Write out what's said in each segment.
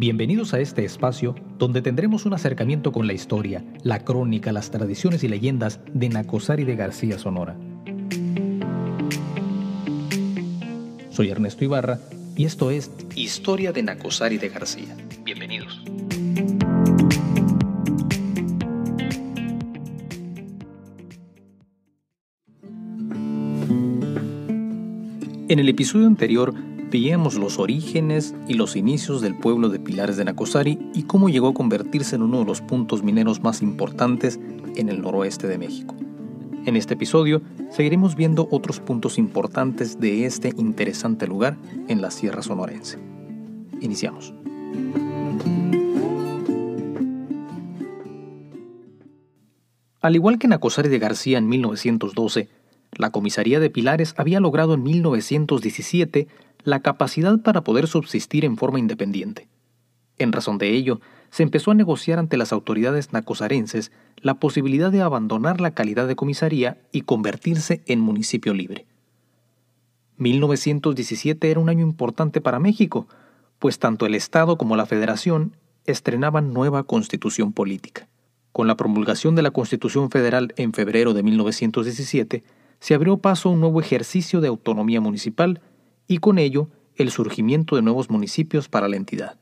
Bienvenidos a este espacio donde tendremos un acercamiento con la historia, la crónica, las tradiciones y leyendas de Nacosari de García Sonora. Soy Ernesto Ibarra y esto es Historia de Nacosari de García. Bienvenidos. En el episodio anterior veíamos los orígenes y los inicios del pueblo de Pilares de Nacosari y cómo llegó a convertirse en uno de los puntos mineros más importantes en el noroeste de México. En este episodio seguiremos viendo otros puntos importantes de este interesante lugar en la Sierra Sonorense. Iniciamos. Al igual que Nacosari de García en 1912, la comisaría de Pilares había logrado en 1917 la capacidad para poder subsistir en forma independiente. En razón de ello, se empezó a negociar ante las autoridades nacosarenses la posibilidad de abandonar la calidad de comisaría y convertirse en municipio libre. 1917 era un año importante para México, pues tanto el Estado como la Federación estrenaban nueva constitución política. Con la promulgación de la Constitución Federal en febrero de 1917, se abrió paso a un nuevo ejercicio de autonomía municipal y con ello el surgimiento de nuevos municipios para la entidad.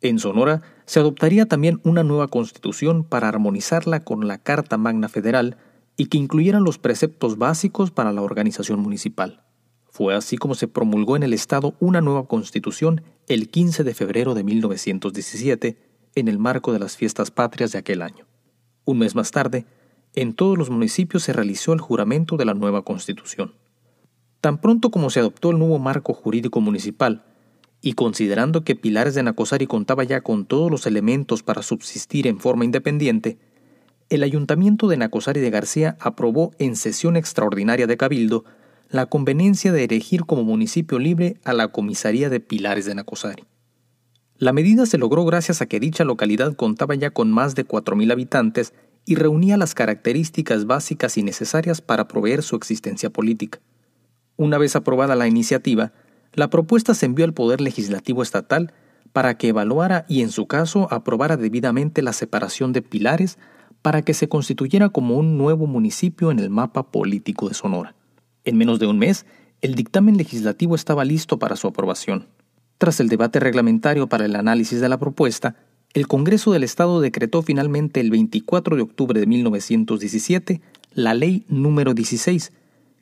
En Sonora se adoptaría también una nueva constitución para armonizarla con la Carta Magna Federal y que incluyera los preceptos básicos para la organización municipal. Fue así como se promulgó en el Estado una nueva constitución el 15 de febrero de 1917 en el marco de las fiestas patrias de aquel año. Un mes más tarde, en todos los municipios se realizó el juramento de la nueva constitución. Tan pronto como se adoptó el nuevo marco jurídico municipal, y considerando que Pilares de Nacosari contaba ya con todos los elementos para subsistir en forma independiente, el ayuntamiento de Nacosari de García aprobó en sesión extraordinaria de Cabildo la conveniencia de elegir como municipio libre a la comisaría de Pilares de Nacosari. La medida se logró gracias a que dicha localidad contaba ya con más de 4.000 habitantes y reunía las características básicas y necesarias para proveer su existencia política. Una vez aprobada la iniciativa, la propuesta se envió al Poder Legislativo Estatal para que evaluara y en su caso aprobara debidamente la separación de Pilares para que se constituyera como un nuevo municipio en el mapa político de Sonora. En menos de un mes, el dictamen legislativo estaba listo para su aprobación. Tras el debate reglamentario para el análisis de la propuesta, el Congreso del Estado decretó finalmente el 24 de octubre de 1917 la Ley número 16,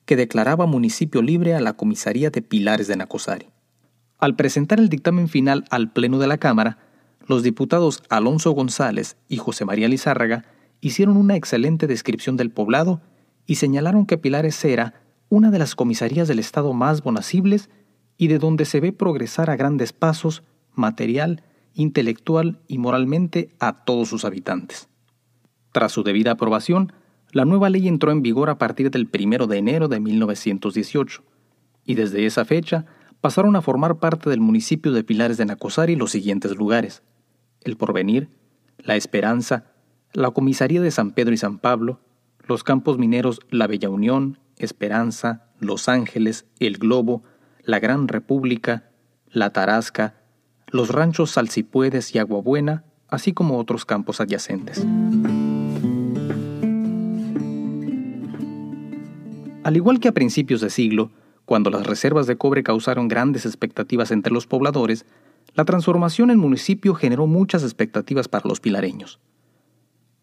que declaraba municipio libre a la comisaría de Pilares de Nacosari. Al presentar el dictamen final al Pleno de la Cámara, los diputados Alonso González y José María Lizárraga hicieron una excelente descripción del poblado y señalaron que Pilares era una de las comisarías del Estado más bonacibles y de donde se ve progresar a grandes pasos material, intelectual y moralmente a todos sus habitantes. Tras su debida aprobación, la nueva ley entró en vigor a partir del 1 de enero de 1918, y desde esa fecha pasaron a formar parte del municipio de Pilares de Nacosari los siguientes lugares: El Porvenir, La Esperanza, la Comisaría de San Pedro y San Pablo, los campos mineros La Bella Unión, Esperanza, Los Ángeles, El Globo, La Gran República, La Tarasca, los ranchos Salsipuedes y Aguabuena, así como otros campos adyacentes. Al igual que a principios de siglo, cuando las reservas de cobre causaron grandes expectativas entre los pobladores, la transformación en municipio generó muchas expectativas para los pilareños.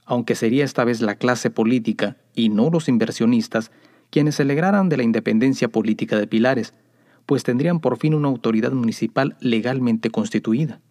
Aunque sería esta vez la clase política y no los inversionistas quienes se alegraran de la independencia política de Pilares, pues tendrían por fin una autoridad municipal legalmente constituida.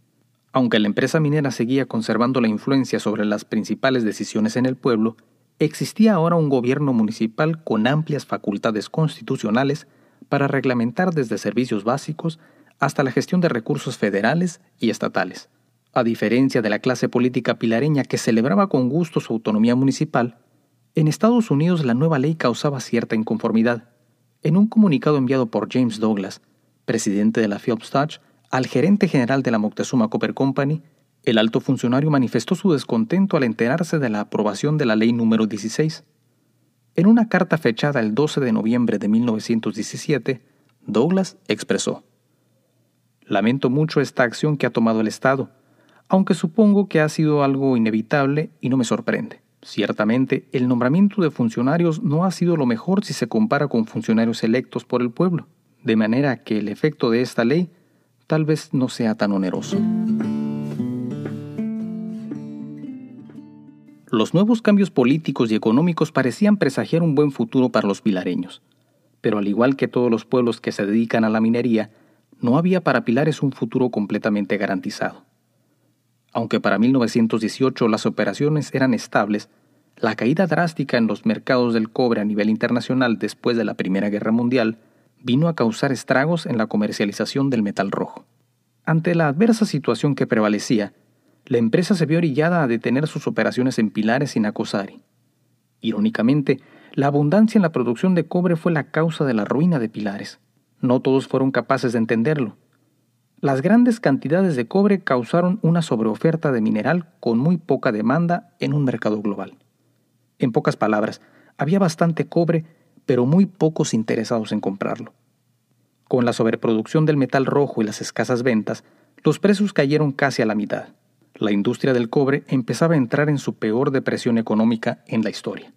Aunque la empresa minera seguía conservando la influencia sobre las principales decisiones en el pueblo, Existía ahora un gobierno municipal con amplias facultades constitucionales para reglamentar desde servicios básicos hasta la gestión de recursos federales y estatales. A diferencia de la clase política pilareña que celebraba con gusto su autonomía municipal, en Estados Unidos la nueva ley causaba cierta inconformidad. En un comunicado enviado por James Douglas, presidente de la Phelps Dodge, al gerente general de la Moctezuma Copper Company, el alto funcionario manifestó su descontento al enterarse de la aprobación de la ley número 16. En una carta fechada el 12 de noviembre de 1917, Douglas expresó, Lamento mucho esta acción que ha tomado el Estado, aunque supongo que ha sido algo inevitable y no me sorprende. Ciertamente, el nombramiento de funcionarios no ha sido lo mejor si se compara con funcionarios electos por el pueblo, de manera que el efecto de esta ley tal vez no sea tan oneroso. Los nuevos cambios políticos y económicos parecían presagiar un buen futuro para los pilareños, pero al igual que todos los pueblos que se dedican a la minería, no había para Pilares un futuro completamente garantizado. Aunque para 1918 las operaciones eran estables, la caída drástica en los mercados del cobre a nivel internacional después de la Primera Guerra Mundial vino a causar estragos en la comercialización del metal rojo. Ante la adversa situación que prevalecía, la empresa se vio orillada a detener sus operaciones en Pilares y Nacosari. Irónicamente, la abundancia en la producción de cobre fue la causa de la ruina de Pilares. No todos fueron capaces de entenderlo. Las grandes cantidades de cobre causaron una sobreoferta de mineral con muy poca demanda en un mercado global. En pocas palabras, había bastante cobre, pero muy pocos interesados en comprarlo. Con la sobreproducción del metal rojo y las escasas ventas, los precios cayeron casi a la mitad la industria del cobre empezaba a entrar en su peor depresión económica en la historia.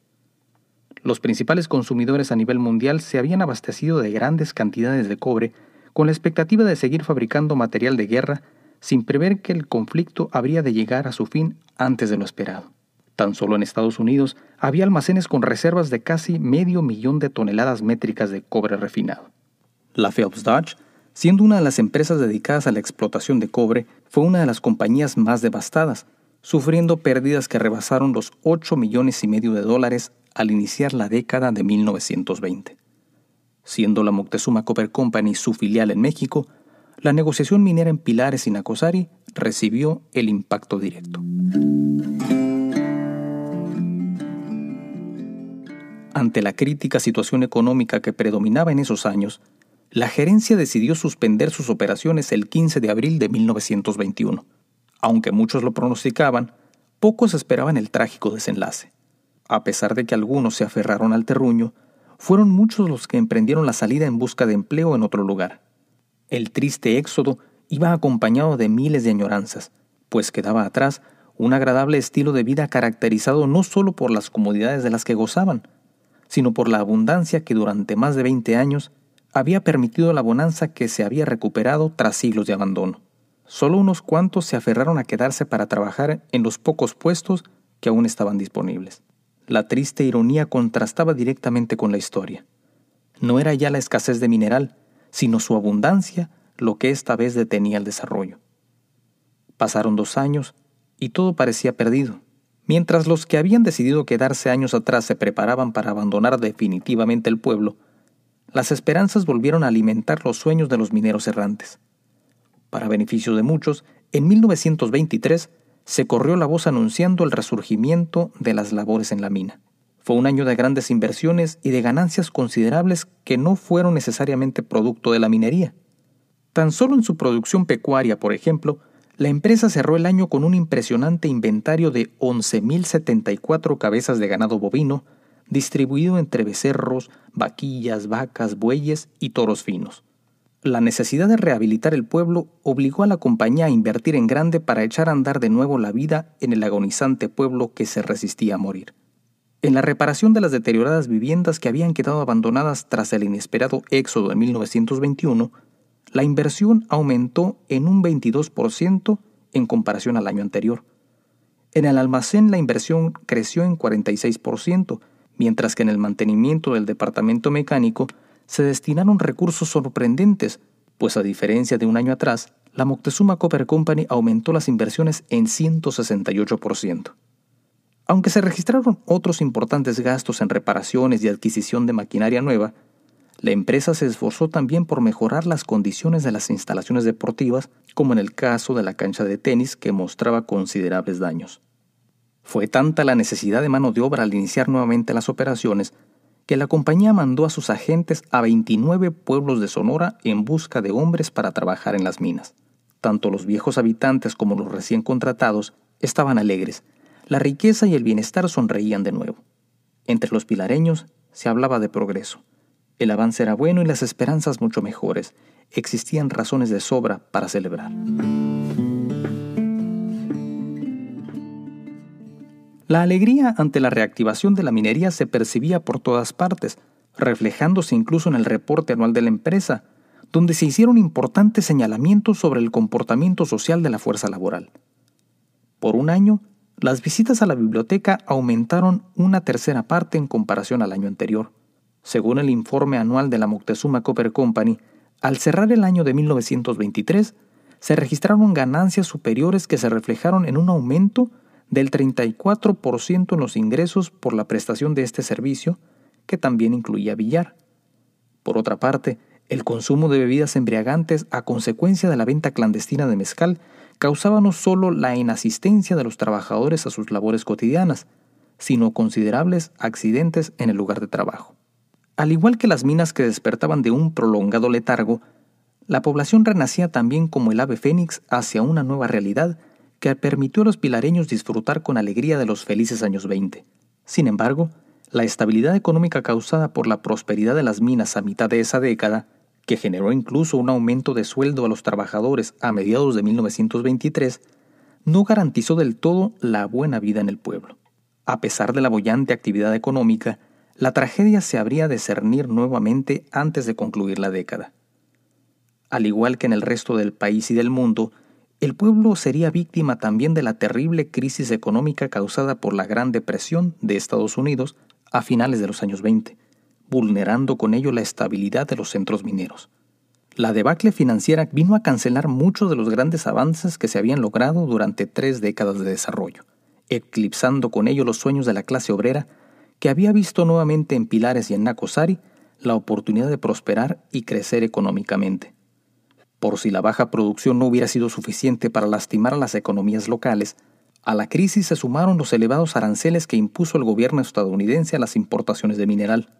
Los principales consumidores a nivel mundial se habían abastecido de grandes cantidades de cobre con la expectativa de seguir fabricando material de guerra sin prever que el conflicto habría de llegar a su fin antes de lo esperado. Tan solo en Estados Unidos había almacenes con reservas de casi medio millón de toneladas métricas de cobre refinado. La Phelps Dodge Siendo una de las empresas dedicadas a la explotación de cobre, fue una de las compañías más devastadas, sufriendo pérdidas que rebasaron los 8 millones y medio de dólares al iniciar la década de 1920. Siendo la Moctezuma Copper Company su filial en México, la negociación minera en Pilares y Nacosari recibió el impacto directo. Ante la crítica situación económica que predominaba en esos años, la gerencia decidió suspender sus operaciones el 15 de abril de 1921. Aunque muchos lo pronosticaban, pocos esperaban el trágico desenlace. A pesar de que algunos se aferraron al terruño, fueron muchos los que emprendieron la salida en busca de empleo en otro lugar. El triste éxodo iba acompañado de miles de añoranzas, pues quedaba atrás un agradable estilo de vida caracterizado no solo por las comodidades de las que gozaban, sino por la abundancia que durante más de 20 años había permitido la bonanza que se había recuperado tras siglos de abandono. Solo unos cuantos se aferraron a quedarse para trabajar en los pocos puestos que aún estaban disponibles. La triste ironía contrastaba directamente con la historia. No era ya la escasez de mineral, sino su abundancia lo que esta vez detenía el desarrollo. Pasaron dos años y todo parecía perdido. Mientras los que habían decidido quedarse años atrás se preparaban para abandonar definitivamente el pueblo, las esperanzas volvieron a alimentar los sueños de los mineros errantes. Para beneficio de muchos, en 1923 se corrió la voz anunciando el resurgimiento de las labores en la mina. Fue un año de grandes inversiones y de ganancias considerables que no fueron necesariamente producto de la minería. Tan solo en su producción pecuaria, por ejemplo, la empresa cerró el año con un impresionante inventario de 11.074 cabezas de ganado bovino, distribuido entre becerros, vaquillas, vacas, bueyes y toros finos. La necesidad de rehabilitar el pueblo obligó a la compañía a invertir en grande para echar a andar de nuevo la vida en el agonizante pueblo que se resistía a morir. En la reparación de las deterioradas viviendas que habían quedado abandonadas tras el inesperado éxodo de 1921, la inversión aumentó en un 22% en comparación al año anterior. En el almacén la inversión creció en 46%, mientras que en el mantenimiento del departamento mecánico se destinaron recursos sorprendentes, pues a diferencia de un año atrás, la Moctezuma Copper Company aumentó las inversiones en 168%. Aunque se registraron otros importantes gastos en reparaciones y adquisición de maquinaria nueva, la empresa se esforzó también por mejorar las condiciones de las instalaciones deportivas, como en el caso de la cancha de tenis que mostraba considerables daños. Fue tanta la necesidad de mano de obra al iniciar nuevamente las operaciones que la compañía mandó a sus agentes a 29 pueblos de Sonora en busca de hombres para trabajar en las minas. Tanto los viejos habitantes como los recién contratados estaban alegres. La riqueza y el bienestar sonreían de nuevo. Entre los pilareños se hablaba de progreso. El avance era bueno y las esperanzas mucho mejores. Existían razones de sobra para celebrar. La alegría ante la reactivación de la minería se percibía por todas partes, reflejándose incluso en el reporte anual de la empresa, donde se hicieron importantes señalamientos sobre el comportamiento social de la fuerza laboral. Por un año, las visitas a la biblioteca aumentaron una tercera parte en comparación al año anterior. Según el informe anual de la Moctezuma Copper Company, al cerrar el año de 1923, se registraron ganancias superiores que se reflejaron en un aumento del 34% en los ingresos por la prestación de este servicio, que también incluía billar. Por otra parte, el consumo de bebidas embriagantes a consecuencia de la venta clandestina de mezcal causaba no solo la inasistencia de los trabajadores a sus labores cotidianas, sino considerables accidentes en el lugar de trabajo. Al igual que las minas que despertaban de un prolongado letargo, la población renacía también como el ave fénix hacia una nueva realidad que permitió a los pilareños disfrutar con alegría de los felices años 20. Sin embargo, la estabilidad económica causada por la prosperidad de las minas a mitad de esa década, que generó incluso un aumento de sueldo a los trabajadores a mediados de 1923, no garantizó del todo la buena vida en el pueblo. A pesar de la bollante actividad económica, la tragedia se habría de cernir nuevamente antes de concluir la década. Al igual que en el resto del país y del mundo, el pueblo sería víctima también de la terrible crisis económica causada por la Gran Depresión de Estados Unidos a finales de los años 20, vulnerando con ello la estabilidad de los centros mineros. La debacle financiera vino a cancelar muchos de los grandes avances que se habían logrado durante tres décadas de desarrollo, eclipsando con ello los sueños de la clase obrera que había visto nuevamente en Pilares y en Nacosari la oportunidad de prosperar y crecer económicamente. Por si la baja producción no hubiera sido suficiente para lastimar a las economías locales, a la crisis se sumaron los elevados aranceles que impuso el gobierno estadounidense a las importaciones de mineral.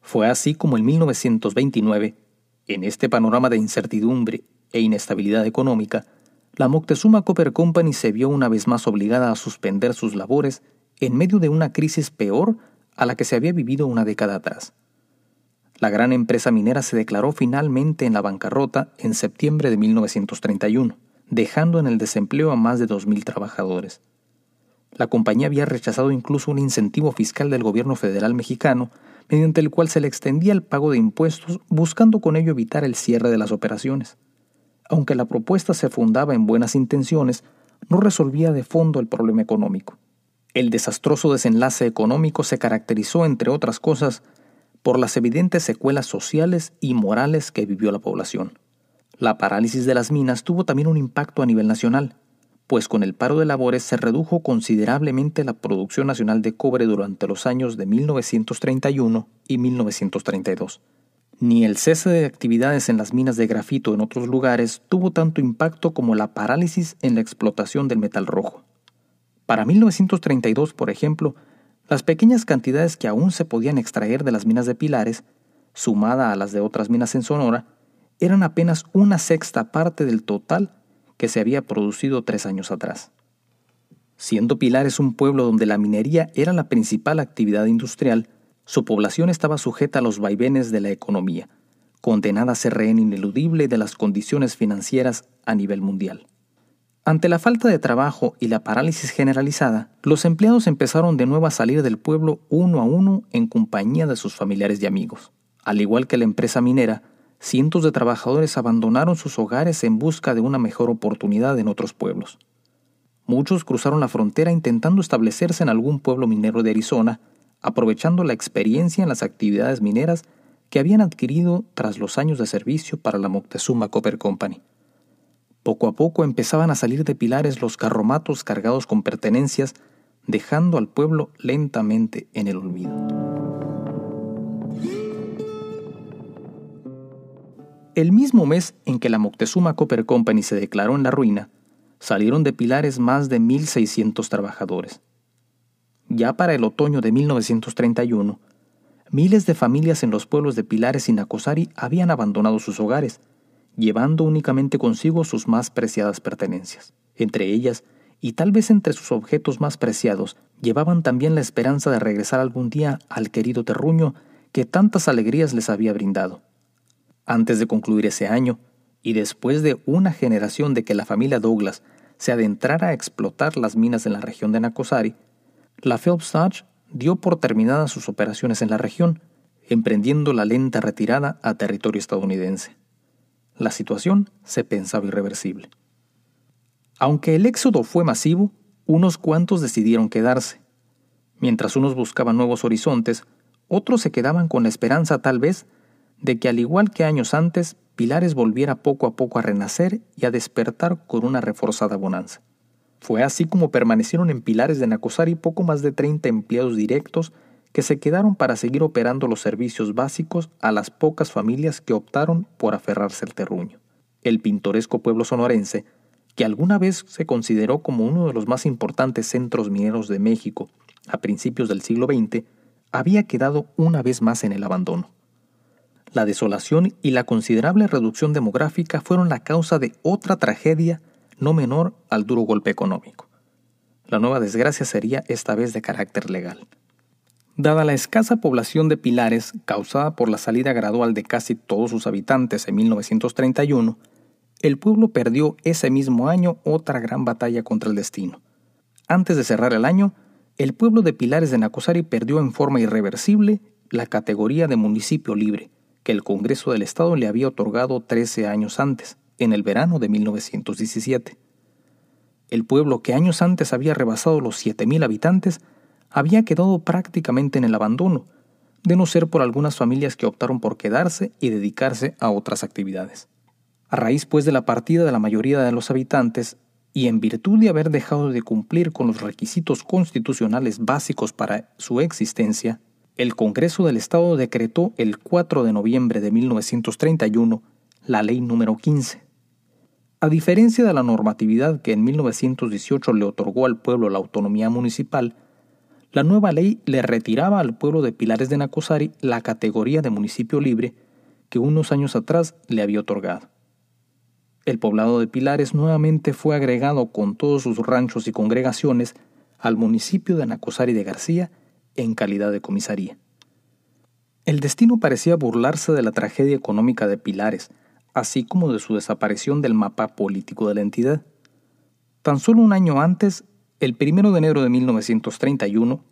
Fue así como en 1929, en este panorama de incertidumbre e inestabilidad económica, la Moctezuma Copper Company se vio una vez más obligada a suspender sus labores en medio de una crisis peor a la que se había vivido una década atrás. La gran empresa minera se declaró finalmente en la bancarrota en septiembre de 1931, dejando en el desempleo a más de 2.000 trabajadores. La compañía había rechazado incluso un incentivo fiscal del gobierno federal mexicano, mediante el cual se le extendía el pago de impuestos, buscando con ello evitar el cierre de las operaciones. Aunque la propuesta se fundaba en buenas intenciones, no resolvía de fondo el problema económico. El desastroso desenlace económico se caracterizó, entre otras cosas, por las evidentes secuelas sociales y morales que vivió la población. La parálisis de las minas tuvo también un impacto a nivel nacional, pues con el paro de labores se redujo considerablemente la producción nacional de cobre durante los años de 1931 y 1932. Ni el cese de actividades en las minas de grafito en otros lugares tuvo tanto impacto como la parálisis en la explotación del metal rojo. Para 1932, por ejemplo, las pequeñas cantidades que aún se podían extraer de las minas de Pilares, sumada a las de otras minas en Sonora, eran apenas una sexta parte del total que se había producido tres años atrás. Siendo Pilares un pueblo donde la minería era la principal actividad industrial, su población estaba sujeta a los vaivenes de la economía, condenada a ser rehén ineludible de las condiciones financieras a nivel mundial. Ante la falta de trabajo y la parálisis generalizada, los empleados empezaron de nuevo a salir del pueblo uno a uno en compañía de sus familiares y amigos. Al igual que la empresa minera, cientos de trabajadores abandonaron sus hogares en busca de una mejor oportunidad en otros pueblos. Muchos cruzaron la frontera intentando establecerse en algún pueblo minero de Arizona, aprovechando la experiencia en las actividades mineras que habían adquirido tras los años de servicio para la Moctezuma Copper Company. Poco a poco empezaban a salir de pilares los carromatos cargados con pertenencias, dejando al pueblo lentamente en el olvido. El mismo mes en que la Moctezuma Copper Company se declaró en la ruina, salieron de Pilares más de 1.600 trabajadores. Ya para el otoño de 1931, miles de familias en los pueblos de Pilares y Nacosari habían abandonado sus hogares llevando únicamente consigo sus más preciadas pertenencias. Entre ellas, y tal vez entre sus objetos más preciados, llevaban también la esperanza de regresar algún día al querido terruño que tantas alegrías les había brindado. Antes de concluir ese año, y después de una generación de que la familia Douglas se adentrara a explotar las minas en la región de Nacosari, La Phelps Dodge dio por terminadas sus operaciones en la región, emprendiendo la lenta retirada a territorio estadounidense. La situación se pensaba irreversible. Aunque el éxodo fue masivo, unos cuantos decidieron quedarse. Mientras unos buscaban nuevos horizontes, otros se quedaban con la esperanza tal vez de que al igual que años antes, Pilares volviera poco a poco a renacer y a despertar con una reforzada bonanza. Fue así como permanecieron en Pilares de Nacosari poco más de 30 empleados directos que se quedaron para seguir operando los servicios básicos a las pocas familias que optaron por aferrarse al terruño. El pintoresco pueblo sonorense, que alguna vez se consideró como uno de los más importantes centros mineros de México a principios del siglo XX, había quedado una vez más en el abandono. La desolación y la considerable reducción demográfica fueron la causa de otra tragedia no menor al duro golpe económico. La nueva desgracia sería esta vez de carácter legal. Dada la escasa población de Pilares causada por la salida gradual de casi todos sus habitantes en 1931, el pueblo perdió ese mismo año otra gran batalla contra el destino. Antes de cerrar el año, el pueblo de Pilares de Nacosari perdió en forma irreversible la categoría de municipio libre, que el Congreso del Estado le había otorgado 13 años antes, en el verano de 1917. El pueblo que años antes había rebasado los 7.000 habitantes había quedado prácticamente en el abandono, de no ser por algunas familias que optaron por quedarse y dedicarse a otras actividades. A raíz pues de la partida de la mayoría de los habitantes, y en virtud de haber dejado de cumplir con los requisitos constitucionales básicos para su existencia, el Congreso del Estado decretó el 4 de noviembre de 1931 la Ley número 15. A diferencia de la normatividad que en 1918 le otorgó al pueblo la autonomía municipal, la nueva ley le retiraba al pueblo de Pilares de Nacosari la categoría de municipio libre que unos años atrás le había otorgado. El poblado de Pilares nuevamente fue agregado con todos sus ranchos y congregaciones al municipio de Nacosari de García en calidad de comisaría. El destino parecía burlarse de la tragedia económica de Pilares, así como de su desaparición del mapa político de la entidad. Tan solo un año antes, el 1 de enero de 1931,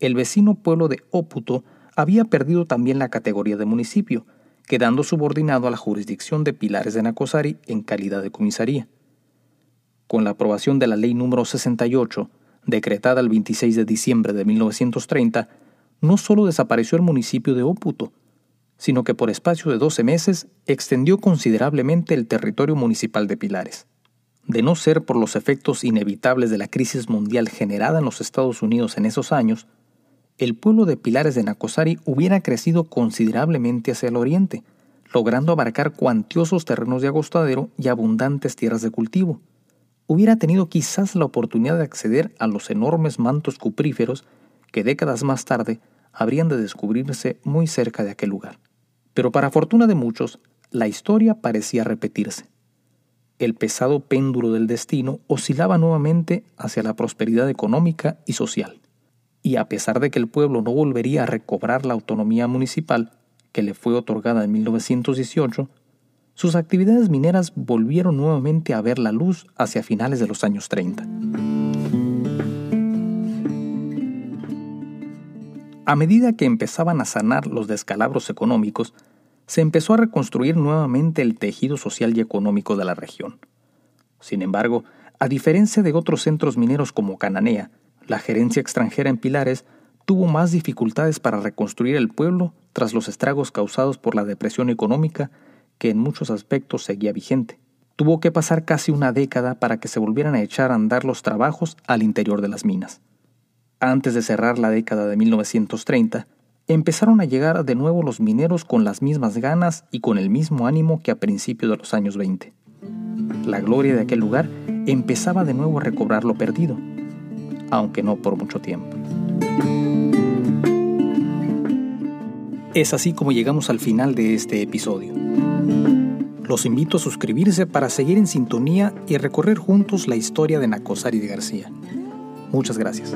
el vecino pueblo de Óputo había perdido también la categoría de municipio, quedando subordinado a la jurisdicción de Pilares de Nacosari en calidad de comisaría. Con la aprobación de la ley número 68 decretada el 26 de diciembre de 1930, no solo desapareció el municipio de Óputo, sino que por espacio de 12 meses extendió considerablemente el territorio municipal de Pilares. De no ser por los efectos inevitables de la crisis mundial generada en los Estados Unidos en esos años, el pueblo de Pilares de Nacosari hubiera crecido considerablemente hacia el oriente, logrando abarcar cuantiosos terrenos de agostadero y abundantes tierras de cultivo hubiera tenido quizás la oportunidad de acceder a los enormes mantos cupríferos que décadas más tarde habrían de descubrirse muy cerca de aquel lugar. Pero para fortuna de muchos, la historia parecía repetirse. El pesado péndulo del destino oscilaba nuevamente hacia la prosperidad económica y social. Y a pesar de que el pueblo no volvería a recobrar la autonomía municipal que le fue otorgada en 1918, sus actividades mineras volvieron nuevamente a ver la luz hacia finales de los años 30. A medida que empezaban a sanar los descalabros económicos, se empezó a reconstruir nuevamente el tejido social y económico de la región. Sin embargo, a diferencia de otros centros mineros como Cananea, la gerencia extranjera en Pilares tuvo más dificultades para reconstruir el pueblo tras los estragos causados por la depresión económica que en muchos aspectos seguía vigente. Tuvo que pasar casi una década para que se volvieran a echar a andar los trabajos al interior de las minas. Antes de cerrar la década de 1930, empezaron a llegar de nuevo los mineros con las mismas ganas y con el mismo ánimo que a principios de los años 20. La gloria de aquel lugar empezaba de nuevo a recobrar lo perdido, aunque no por mucho tiempo. Es así como llegamos al final de este episodio. Los invito a suscribirse para seguir en sintonía y recorrer juntos la historia de Nacosari de García. Muchas gracias.